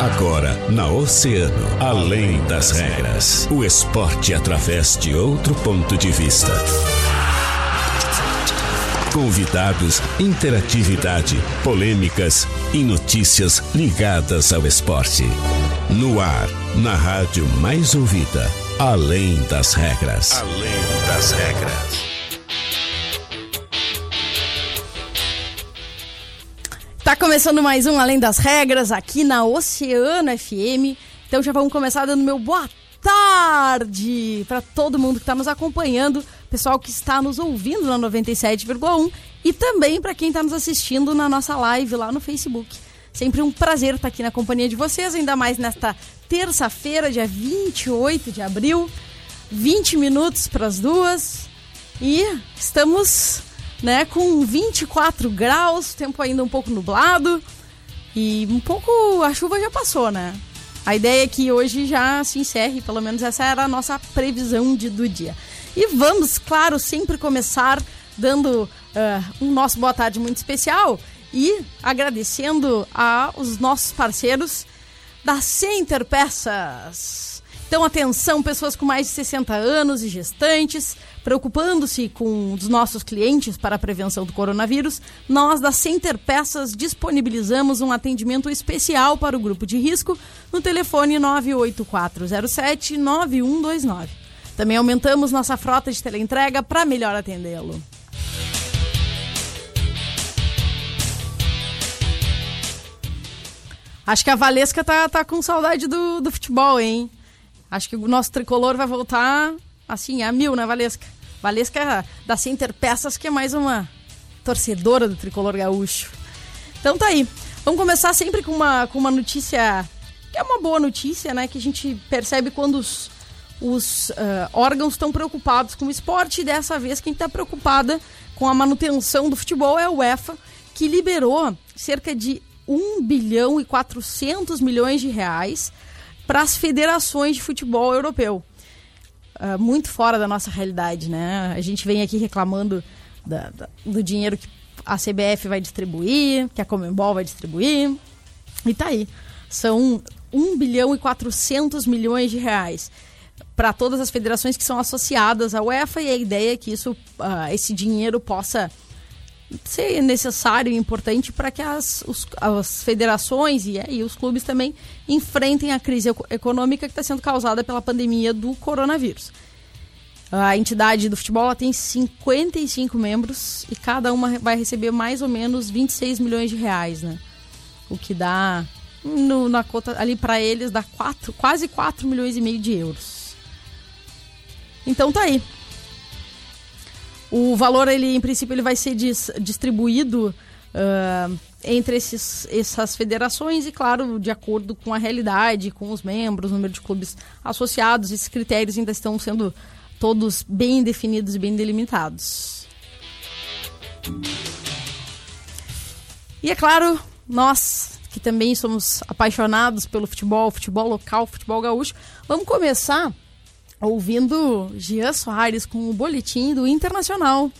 Agora, na Oceano, além das regras. O esporte através de outro ponto de vista. Convidados, interatividade, polêmicas e notícias ligadas ao esporte. No ar, na rádio mais ouvida, além das regras. Além das regras. Tá começando mais um Além das Regras aqui na Oceano FM. Então já vamos começar dando meu boa tarde para todo mundo que está nos acompanhando, pessoal que está nos ouvindo na 97,1 e também para quem está nos assistindo na nossa live lá no Facebook. Sempre um prazer estar aqui na companhia de vocês, ainda mais nesta terça-feira, dia 28 de abril, 20 minutos para as duas. E estamos né, com 24 graus, tempo ainda um pouco nublado e um pouco a chuva já passou, né? A ideia é que hoje já se encerre, pelo menos essa era a nossa previsão de, do dia. E vamos, claro, sempre começar dando uh, um nosso boa tarde muito especial e agradecendo aos nossos parceiros da Center Peças. Então, atenção, pessoas com mais de 60 anos e gestantes, preocupando-se com os nossos clientes para a prevenção do coronavírus, nós da Center Peças disponibilizamos um atendimento especial para o grupo de risco no telefone 98407 9129. Também aumentamos nossa frota de teleentrega para melhor atendê-lo. Acho que a Valesca tá, tá com saudade do, do futebol, hein? Acho que o nosso tricolor vai voltar assim, a mil, né, Valesca? Valesca é da Center Peças, que é mais uma torcedora do tricolor gaúcho. Então tá aí. Vamos começar sempre com uma, com uma notícia que é uma boa notícia, né? Que a gente percebe quando os, os uh, órgãos estão preocupados com o esporte. E dessa vez, quem está preocupada com a manutenção do futebol é a UEFA, que liberou cerca de 1 bilhão e 400 milhões de reais para as federações de futebol europeu. Uh, muito fora da nossa realidade, né? A gente vem aqui reclamando da, da, do dinheiro que a CBF vai distribuir, que a Comembol vai distribuir. E tá aí. São 1 bilhão e 400 milhões de reais para todas as federações que são associadas à UEFA e a ideia é que isso, uh, esse dinheiro possa ser necessário e importante para que as, os, as federações e, e os clubes também enfrentem a crise econômica que está sendo causada pela pandemia do coronavírus. A entidade do futebol tem 55 membros e cada uma vai receber mais ou menos 26 milhões de reais, né? O que dá no, na conta ali para eles dá quatro, quase 4 milhões e meio de euros. Então tá aí. O valor, ele, em princípio, ele vai ser dis, distribuído uh, entre esses, essas federações e, claro, de acordo com a realidade, com os membros, número de clubes associados. Esses critérios ainda estão sendo todos bem definidos e bem delimitados. E é claro, nós que também somos apaixonados pelo futebol, futebol local, futebol gaúcho, vamos começar ouvindo Gian Soares com o boletim do Internacional.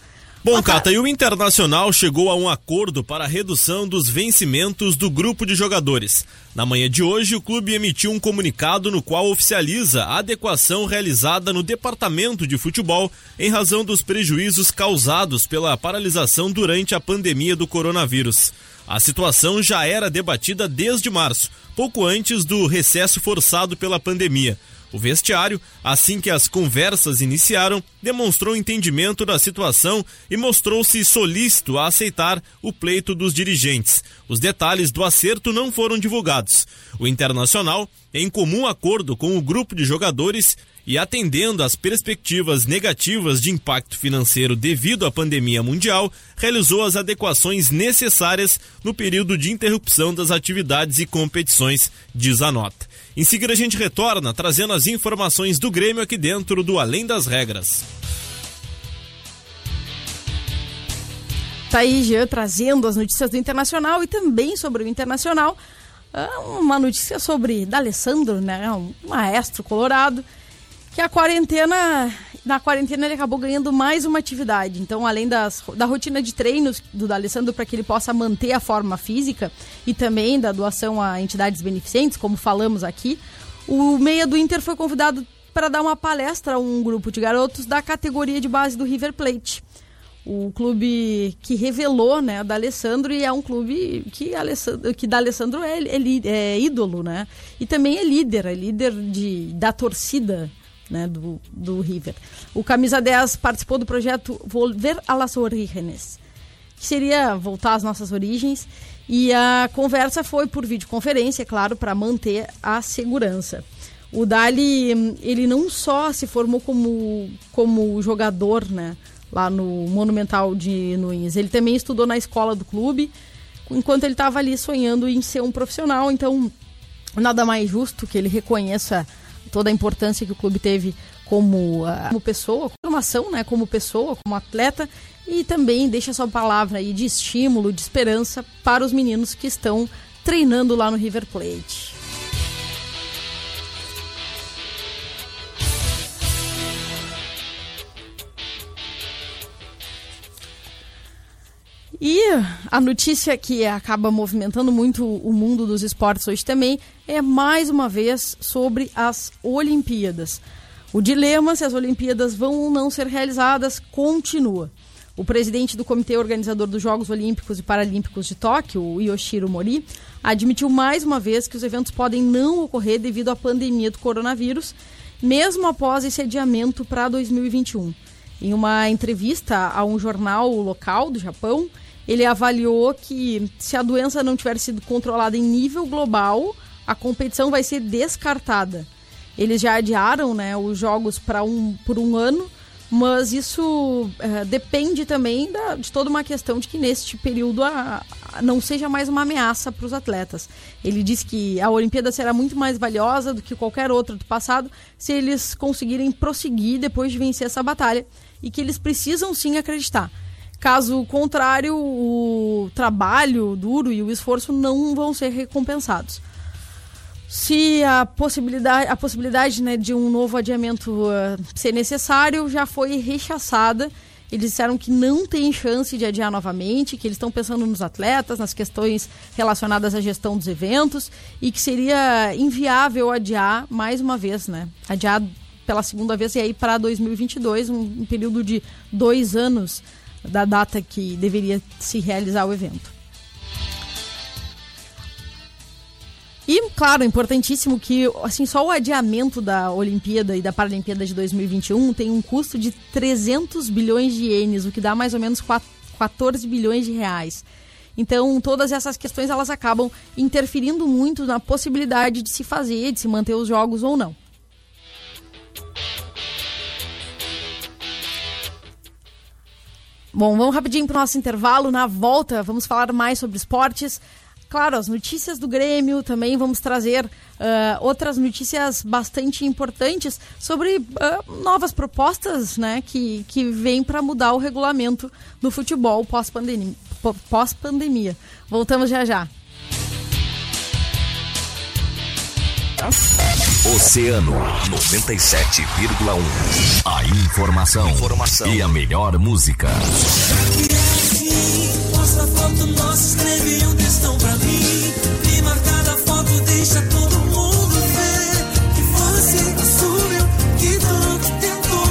Bom, Cata, e o Internacional chegou a um acordo para a redução dos vencimentos do grupo de jogadores. Na manhã de hoje, o clube emitiu um comunicado no qual oficializa a adequação realizada no departamento de futebol em razão dos prejuízos causados pela paralisação durante a pandemia do coronavírus. A situação já era debatida desde março, pouco antes do recesso forçado pela pandemia. O vestiário, assim que as conversas iniciaram, demonstrou entendimento da situação e mostrou-se solícito a aceitar o pleito dos dirigentes. Os detalhes do acerto não foram divulgados. O Internacional, em comum acordo com o grupo de jogadores, e atendendo às perspectivas negativas de impacto financeiro devido à pandemia mundial, realizou as adequações necessárias no período de interrupção das atividades e competições, diz a nota. Em seguida a gente retorna trazendo as informações do Grêmio aqui dentro do Além das Regras. Tá aí, Jean, trazendo as notícias do Internacional e também sobre o Internacional. Ah, uma notícia sobre D'Alessandro, né? Um maestro colorado que a quarentena na quarentena ele acabou ganhando mais uma atividade. Então, além das, da rotina de treinos do D'Alessandro para que ele possa manter a forma física e também da doação a entidades beneficentes, como falamos aqui, o meia do Inter foi convidado para dar uma palestra a um grupo de garotos da categoria de base do River Plate o clube que revelou, né, da Alessandro e é um clube que Alessandro, que da Alessandro é, é, é, ídolo, né? E também é líder, é líder de, da torcida, né, do, do River. O camisa 10 participou do projeto Volver a las Orígenes, que seria voltar às nossas origens, e a conversa foi por videoconferência, é claro, para manter a segurança. O Dali, ele não só se formou como como jogador, né? lá no Monumental de Nunes. Ele também estudou na escola do clube, enquanto ele estava ali sonhando em ser um profissional. Então, nada mais justo que ele reconheça toda a importância que o clube teve como, uh, como pessoa, formação, né, como pessoa, como atleta, e também deixa sua palavra aí de estímulo, de esperança para os meninos que estão treinando lá no River Plate. E a notícia que acaba movimentando muito o mundo dos esportes hoje também é mais uma vez sobre as Olimpíadas. O dilema se as Olimpíadas vão ou não ser realizadas continua. O presidente do Comitê Organizador dos Jogos Olímpicos e Paralímpicos de Tóquio, Yoshiro Mori, admitiu mais uma vez que os eventos podem não ocorrer devido à pandemia do coronavírus, mesmo após esse adiamento para 2021. Em uma entrevista a um jornal local do Japão, ele avaliou que se a doença não tiver sido controlada em nível global, a competição vai ser descartada. Eles já adiaram né, os jogos para um, por um ano, mas isso é, depende também da, de toda uma questão de que neste período a, a não seja mais uma ameaça para os atletas. Ele disse que a Olimpíada será muito mais valiosa do que qualquer outra do passado se eles conseguirem prosseguir depois de vencer essa batalha e que eles precisam sim acreditar Caso contrário, o trabalho duro e o esforço não vão ser recompensados. Se a possibilidade, a possibilidade né, de um novo adiamento uh, ser necessário já foi rechaçada. Eles disseram que não tem chance de adiar novamente, que eles estão pensando nos atletas, nas questões relacionadas à gestão dos eventos e que seria inviável adiar mais uma vez, né? Adiar pela segunda vez e aí para 2022, um, um período de dois anos da data que deveria se realizar o evento. E, claro, importantíssimo que assim, só o adiamento da Olimpíada e da Paralimpíada de 2021 tem um custo de 300 bilhões de ienes, o que dá mais ou menos 14 bilhões de reais. Então, todas essas questões elas acabam interferindo muito na possibilidade de se fazer, de se manter os jogos ou não. Bom, vamos rapidinho para o nosso intervalo. Na volta, vamos falar mais sobre esportes. Claro, as notícias do Grêmio também vamos trazer uh, outras notícias bastante importantes sobre uh, novas propostas né, que, que vêm para mudar o regulamento do futebol pós-pandemia. Pós-pandemia. Voltamos já já. Oceano 97,1. A informação, informação, e a melhor música. Posta foto nossa, escreve um textão pra mim. E marcada foto deixa todo mundo ver que você assumiu que tanto tentou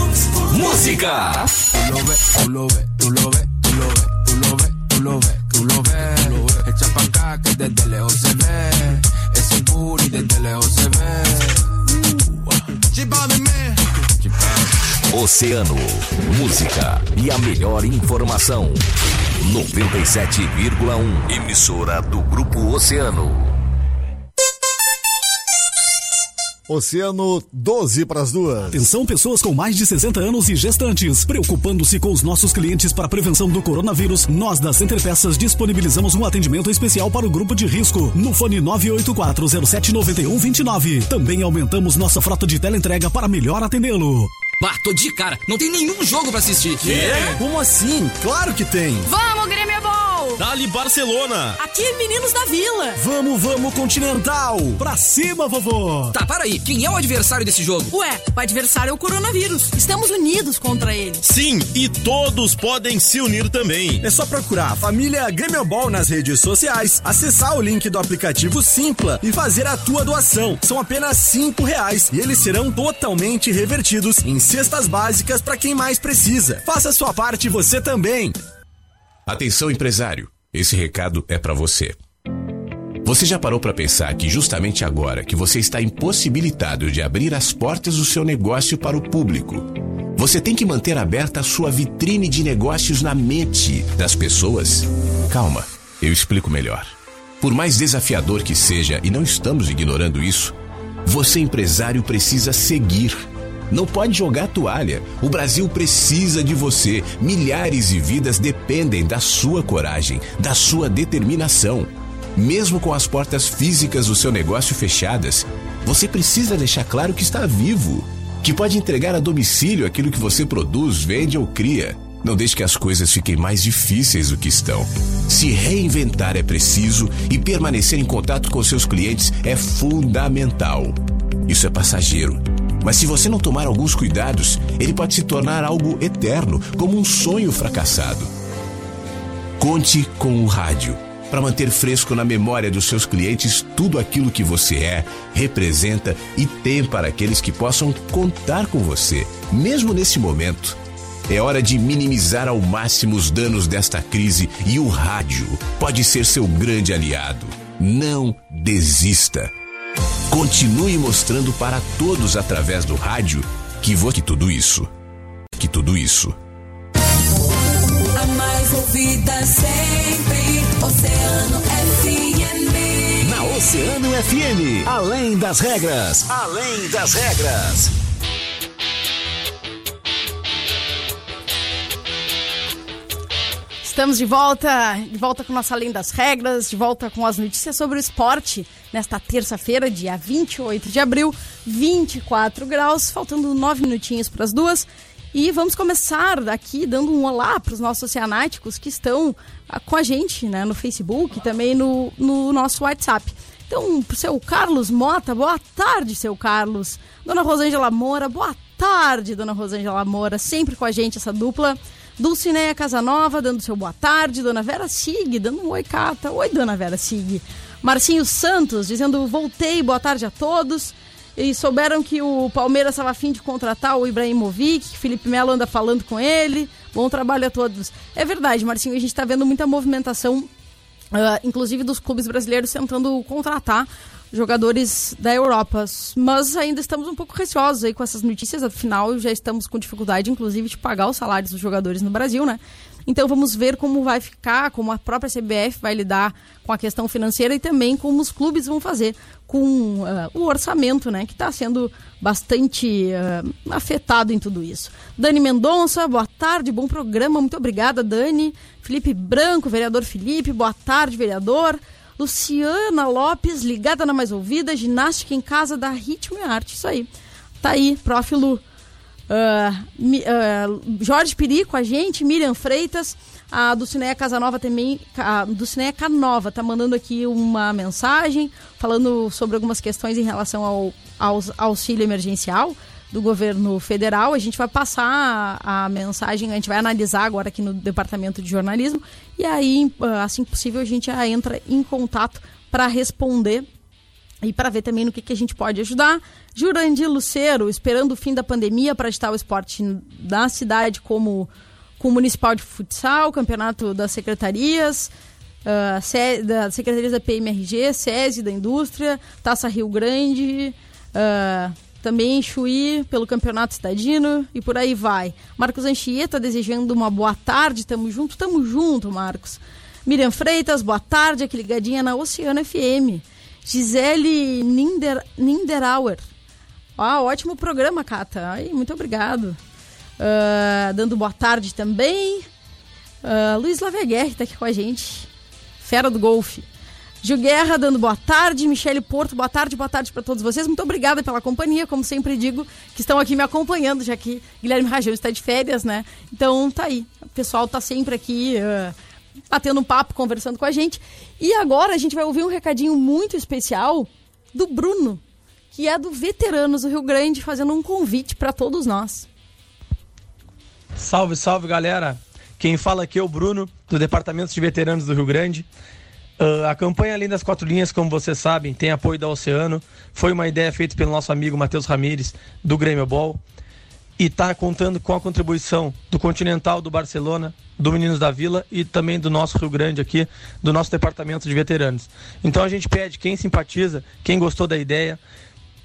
Música. Tu lo ves, tu lo ves, tu lo ves, Oceano, música e a melhor informação. 97,1 emissora do Grupo Oceano. Oceano 12 para as duas. Atenção pessoas com mais de 60 anos e gestantes. Preocupando-se com os nossos clientes para a prevenção do coronavírus, nós da Center Peças disponibilizamos um atendimento especial para o grupo de risco no fone 984079129. Também aumentamos nossa frota de teleentrega para melhor atendê-lo. Bah, tô de cara, não tem nenhum jogo para assistir. Quê? Como assim? Claro que tem. Vamos, Grêmio é bom! Dali Barcelona. Aqui, meninos da vila. Vamos, vamos, Continental! Pra cima, vovô! Tá, para aí. Quem é o adversário desse jogo? Ué, o adversário é o coronavírus. Estamos unidos contra ele. Sim, e todos podem se unir também. É só procurar a família Grêmio Ball nas redes sociais, acessar o link do aplicativo Simpla e fazer a tua doação. São apenas cinco reais e eles serão totalmente revertidos em cestas básicas para quem mais precisa. Faça a sua parte você também. Atenção, empresário. Esse recado é para você. Você já parou para pensar que justamente agora que você está impossibilitado de abrir as portas do seu negócio para o público, você tem que manter aberta a sua vitrine de negócios na mente das pessoas? Calma, eu explico melhor. Por mais desafiador que seja, e não estamos ignorando isso, você empresário precisa seguir. Não pode jogar toalha. O Brasil precisa de você. Milhares de vidas dependem da sua coragem, da sua determinação. Mesmo com as portas físicas do seu negócio fechadas, você precisa deixar claro que está vivo, que pode entregar a domicílio aquilo que você produz, vende ou cria. Não deixe que as coisas fiquem mais difíceis do que estão. Se reinventar é preciso e permanecer em contato com seus clientes é fundamental. Isso é passageiro. Mas se você não tomar alguns cuidados, ele pode se tornar algo eterno, como um sonho fracassado. Conte com o rádio para manter fresco na memória dos seus clientes tudo aquilo que você é, representa e tem para aqueles que possam contar com você, mesmo nesse momento. É hora de minimizar ao máximo os danos desta crise e o rádio pode ser seu grande aliado. Não desista. Continue mostrando para todos através do rádio que vou que tudo isso, que tudo isso A mais ouvida sempre, Oceano FM. Na Oceano FM, além das regras, além das regras. Estamos de volta, de volta com nossa Além das Regras, de volta com as notícias sobre o esporte nesta terça-feira, dia 28 de abril, 24 graus, faltando nove minutinhos para as duas. E vamos começar aqui dando um olá para os nossos oceanáticos que estão ah, com a gente né, no Facebook e também no, no nosso WhatsApp. Então, pro seu Carlos Mota, boa tarde, seu Carlos. Dona Rosângela Moura, boa tarde, dona Rosângela Moura, sempre com a gente essa dupla. Dulcineia Casanova, dando seu boa tarde. Dona Vera Sig, dando um oi, Cata. Oi, dona Vera Sig. Marcinho Santos, dizendo voltei, boa tarde a todos. E souberam que o Palmeiras estava afim de contratar o Ibrahimovic, que Felipe Melo anda falando com ele. Bom trabalho a todos. É verdade, Marcinho, a gente está vendo muita movimentação, ah, inclusive dos clubes brasileiros tentando contratar jogadores da Europa. Mas ainda estamos um pouco receosos aí com essas notícias, afinal já estamos com dificuldade, inclusive, de pagar os salários dos jogadores no Brasil, né? Então vamos ver como vai ficar, como a própria CBF vai lidar com a questão financeira e também como os clubes vão fazer com ah, o orçamento, né, que está sendo bastante ah, afetado em tudo isso. Dani Mendonça, boa tarde, bom programa, muito obrigada, Dani. Felipe Branco, vereador Felipe, boa tarde, vereador. Luciana Lopes, ligada na mais ouvida, ginástica em casa da Ritmo e Arte. Isso aí. Tá aí, prof. Lu. Mi- ah, Jorge Piri com a gente, Miriam Freitas, a Dulcineia Casanova também, a Dulcineia Canova tá mandando aqui uma mensagem falando sobre algumas questões em relação ao, ao auxílio emergencial do governo federal. A gente vai passar a, mensagem, a gente vai analisar agora aqui no departamento de jornalismo e aí, ah, assim que possível, a gente já entra em contato para responder e para ver também no que, que a gente pode ajudar. Jurandir Lucero, esperando o fim da pandemia para agitar o esporte na cidade, como com o Municipal de Futsal, Campeonato das Secretarias, Se- da Secretarias da PMRG, SESI da Indústria, Taça Rio Grande, ah, também Chuí pelo Campeonato Estadino e por aí vai. Marcos Anchieta desejando uma boa tarde, tamo junto, tamo junto, Marcos. Miriam Freitas, boa tarde, aqui ligadinha na Oceano FM. Gisele Ninder, Ninderauer. Ah, ótimo programa, Cata. Ai, muito obrigado. Ah, dando boa tarde também. Ah, Luiz Laveguerre está aqui com a gente. Fera do golfe. Gil Guerra dando boa tarde. Michele Porto, boa tarde, boa tarde para todos vocês. Muito obrigada pela companhia, como sempre digo, que estão aqui me acompanhando, já que Guilherme Rajão está de férias, né? Então tá aí. O pessoal tá sempre aqui ah, batendo um papo, conversando com a gente. E agora a gente vai ouvir um recadinho muito especial do Bruno, que é do Veteranos do Rio Grande, fazendo um convite para todos nós. Salve, salve galera! Quem fala aqui é o Bruno, do Departamento de Veteranos do Rio Grande. Uh, a campanha Além das Quatro Linhas, como vocês sabem, tem apoio da Oceano. Foi uma ideia feita pelo nosso amigo Matheus Ramires, do Grêmio Ball. E está contando com a contribuição do Continental, do Barcelona, do Meninos da Vila e também do nosso Rio Grande aqui, do nosso Departamento de Veteranos. Então a gente pede quem simpatiza, quem gostou da ideia,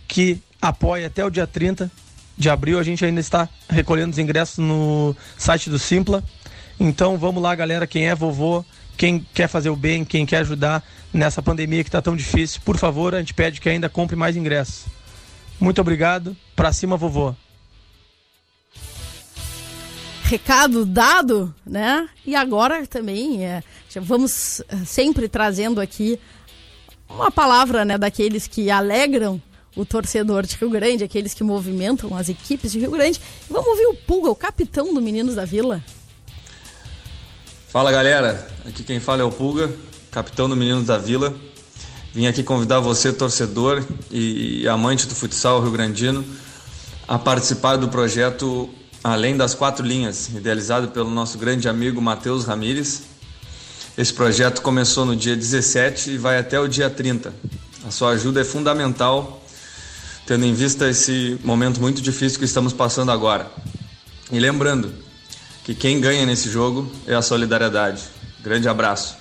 que apoie até o dia 30 de abril. A gente ainda está recolhendo os ingressos no site do Simpla. Então vamos lá, galera. Quem é vovô, quem quer fazer o bem, quem quer ajudar nessa pandemia que está tão difícil, por favor, a gente pede que ainda compre mais ingressos. Muito obrigado. Pra cima, vovô. Recado dado, né? E agora também é, vamos eh, sempre trazendo aqui uma palavra né, daqueles que alegram o torcedor de Rio Grande, aqueles que movimentam as equipes de Rio Grande. Vamos ouvir o Pulga, o capitão do Meninos da Vila. Fala galera, aqui quem fala é o Pulga, capitão do Meninos da Vila. Vim aqui convidar você, torcedor e amante do futsal rio-grandino, a participar do projeto Além das Quatro Linhas, idealizado pelo nosso grande amigo Matheus Ramires. Esse projeto começou no dia 17 e vai até o dia 30. A sua ajuda é fundamental, tendo em vista esse momento muito difícil que estamos passando agora. E lembrando que quem ganha nesse jogo é a solidariedade. Grande abraço.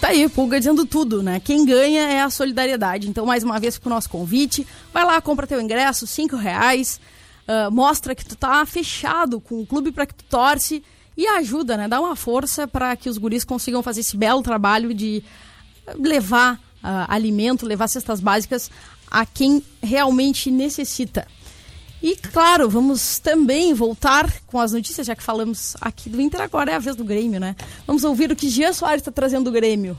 Tá aí, Pulga dizendo tudo, né? Quem ganha é a solidariedade. Então, mais uma vez, com o nosso convite, vai lá, compra teu ingresso, cinco reais, uh, mostra que tu tá fechado com o clube para que tu torce e ajuda, né? Dá uma força para que os guris consigam fazer esse belo trabalho de levar uh, alimento, levar cestas básicas a quem realmente necessita. E claro, vamos também voltar com as notícias, já que falamos aqui do Inter, agora é a vez do Grêmio, né? Vamos ouvir o que Jean Soares está trazendo do Grêmio.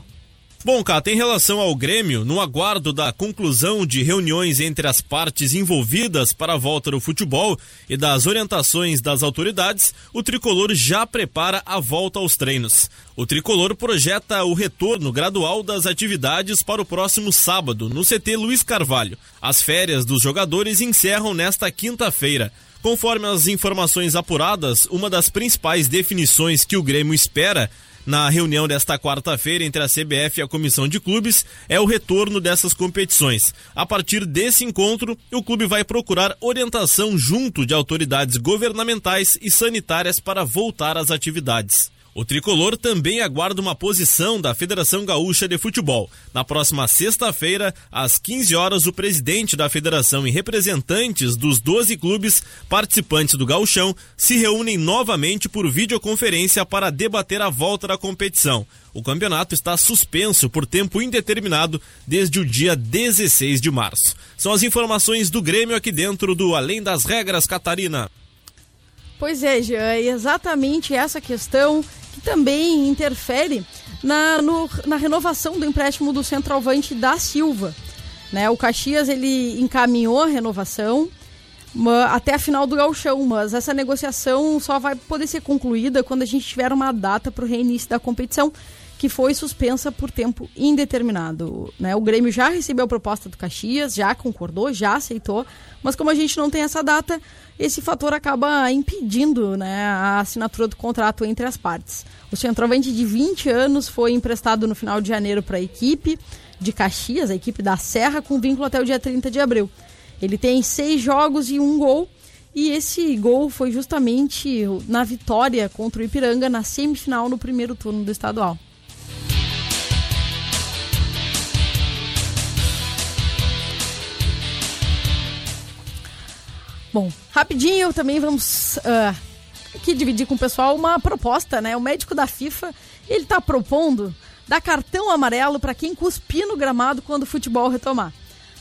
Bom, Cata, em relação ao Grêmio, no aguardo da conclusão de reuniões entre as partes envolvidas para a volta do futebol e das orientações das autoridades, o tricolor já prepara a volta aos treinos. O tricolor projeta o retorno gradual das atividades para o próximo sábado, no CT Luiz Carvalho. As férias dos jogadores encerram nesta quinta-feira. Conforme as informações apuradas, uma das principais definições que o Grêmio espera na reunião desta quarta-feira entre a CBF e a Comissão de Clubes é o retorno dessas competições. A partir desse encontro, o clube vai procurar orientação junto de autoridades governamentais e sanitárias para voltar às atividades. O tricolor também aguarda uma posição da Federação Gaúcha de Futebol. Na próxima sexta-feira, às 15 horas, o presidente da federação e representantes dos 12 clubes participantes do Gauchão se reúnem novamente por videoconferência para debater a volta da competição. O campeonato está suspenso por tempo indeterminado desde o dia 16 de março. São as informações do Grêmio aqui dentro do Além das Regras, Catarina. Pois é, Jean, é exatamente essa questão que também interfere na, no, na renovação do empréstimo do centroavante da Silva. Né? O Caxias ele encaminhou a renovação até a final do gauchão, mas essa negociação só vai poder ser concluída quando a gente tiver uma data para o reinício da competição, que foi suspensa por tempo indeterminado. Né? O Grêmio já recebeu a proposta do Caxias, já concordou, já aceitou, mas como a gente não tem essa data, esse fator acaba impedindo né, a assinatura do contrato entre as partes. O centroavante de 20 anos foi emprestado no final de janeiro para a equipe de Caxias, a equipe da Serra, com vínculo até o dia 30 de abril. Ele tem seis jogos e um gol, e esse gol foi justamente na vitória contra o Ipiranga na semifinal no primeiro turno do estadual. Bom, rapidinho também vamos uh, aqui dividir com o pessoal uma proposta, né? O médico da FIFA, ele está propondo dar cartão amarelo para quem cuspir no gramado quando o futebol retomar.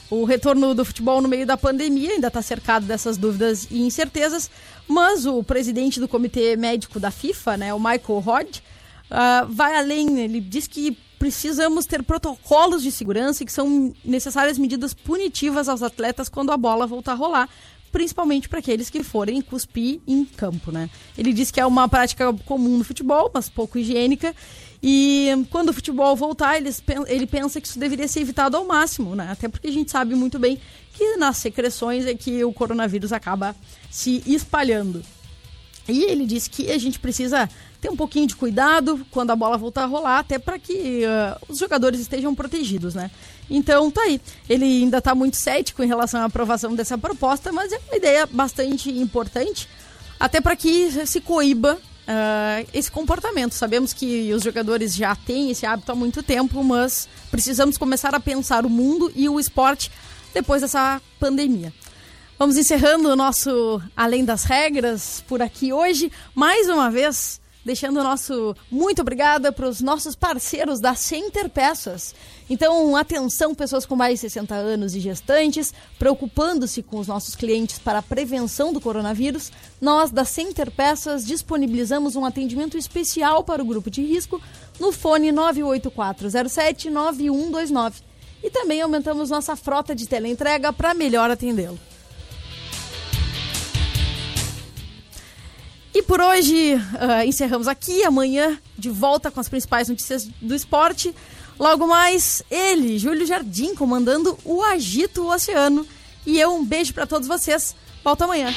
O retorno do futebol no meio da pandemia ainda está cercado dessas dúvidas e incertezas, mas o presidente do comitê médico da FIFA, né, o Michael Rod, uh, vai além. Ele diz que precisamos ter protocolos de segurança e que são necessárias medidas punitivas aos atletas quando a bola voltar a rolar, principalmente para aqueles que forem cuspir em campo, né? Ele diz que é uma prática comum no futebol, mas pouco higiênica. E quando o futebol voltar, eles, ele pensa que isso deveria ser evitado ao máximo, né? Até porque a gente sabe muito bem que nas secreções é que o coronavírus acaba se espalhando. E ele disse que a gente precisa ter um pouquinho de cuidado quando a bola voltar a rolar, até para que uh, os jogadores estejam protegidos, né? Então tá aí. Ele ainda está muito cético em relação à aprovação dessa proposta, mas é uma ideia bastante importante, até para que se coíba uh, esse comportamento. Sabemos que os jogadores já têm esse hábito há muito tempo, mas precisamos começar a pensar o mundo e o esporte depois dessa pandemia. Vamos encerrando o nosso Além das Regras por aqui hoje. Mais uma vez, deixando o nosso muito obrigada para os nossos parceiros da Center Peças. Então, atenção, pessoas com mais de 60 anos e gestantes, preocupando-se com os nossos clientes para a prevenção do coronavírus, nós da Center Peças disponibilizamos um atendimento especial para o grupo de risco no fone 98407 9129. E também aumentamos nossa frota de teleentrega para melhor atendê-lo. E por hoje uh, encerramos aqui. Amanhã, de volta com as principais notícias do esporte. Logo mais, ele, Júlio Jardim, comandando o Agito Oceano. E eu, um beijo para todos vocês. Volto amanhã.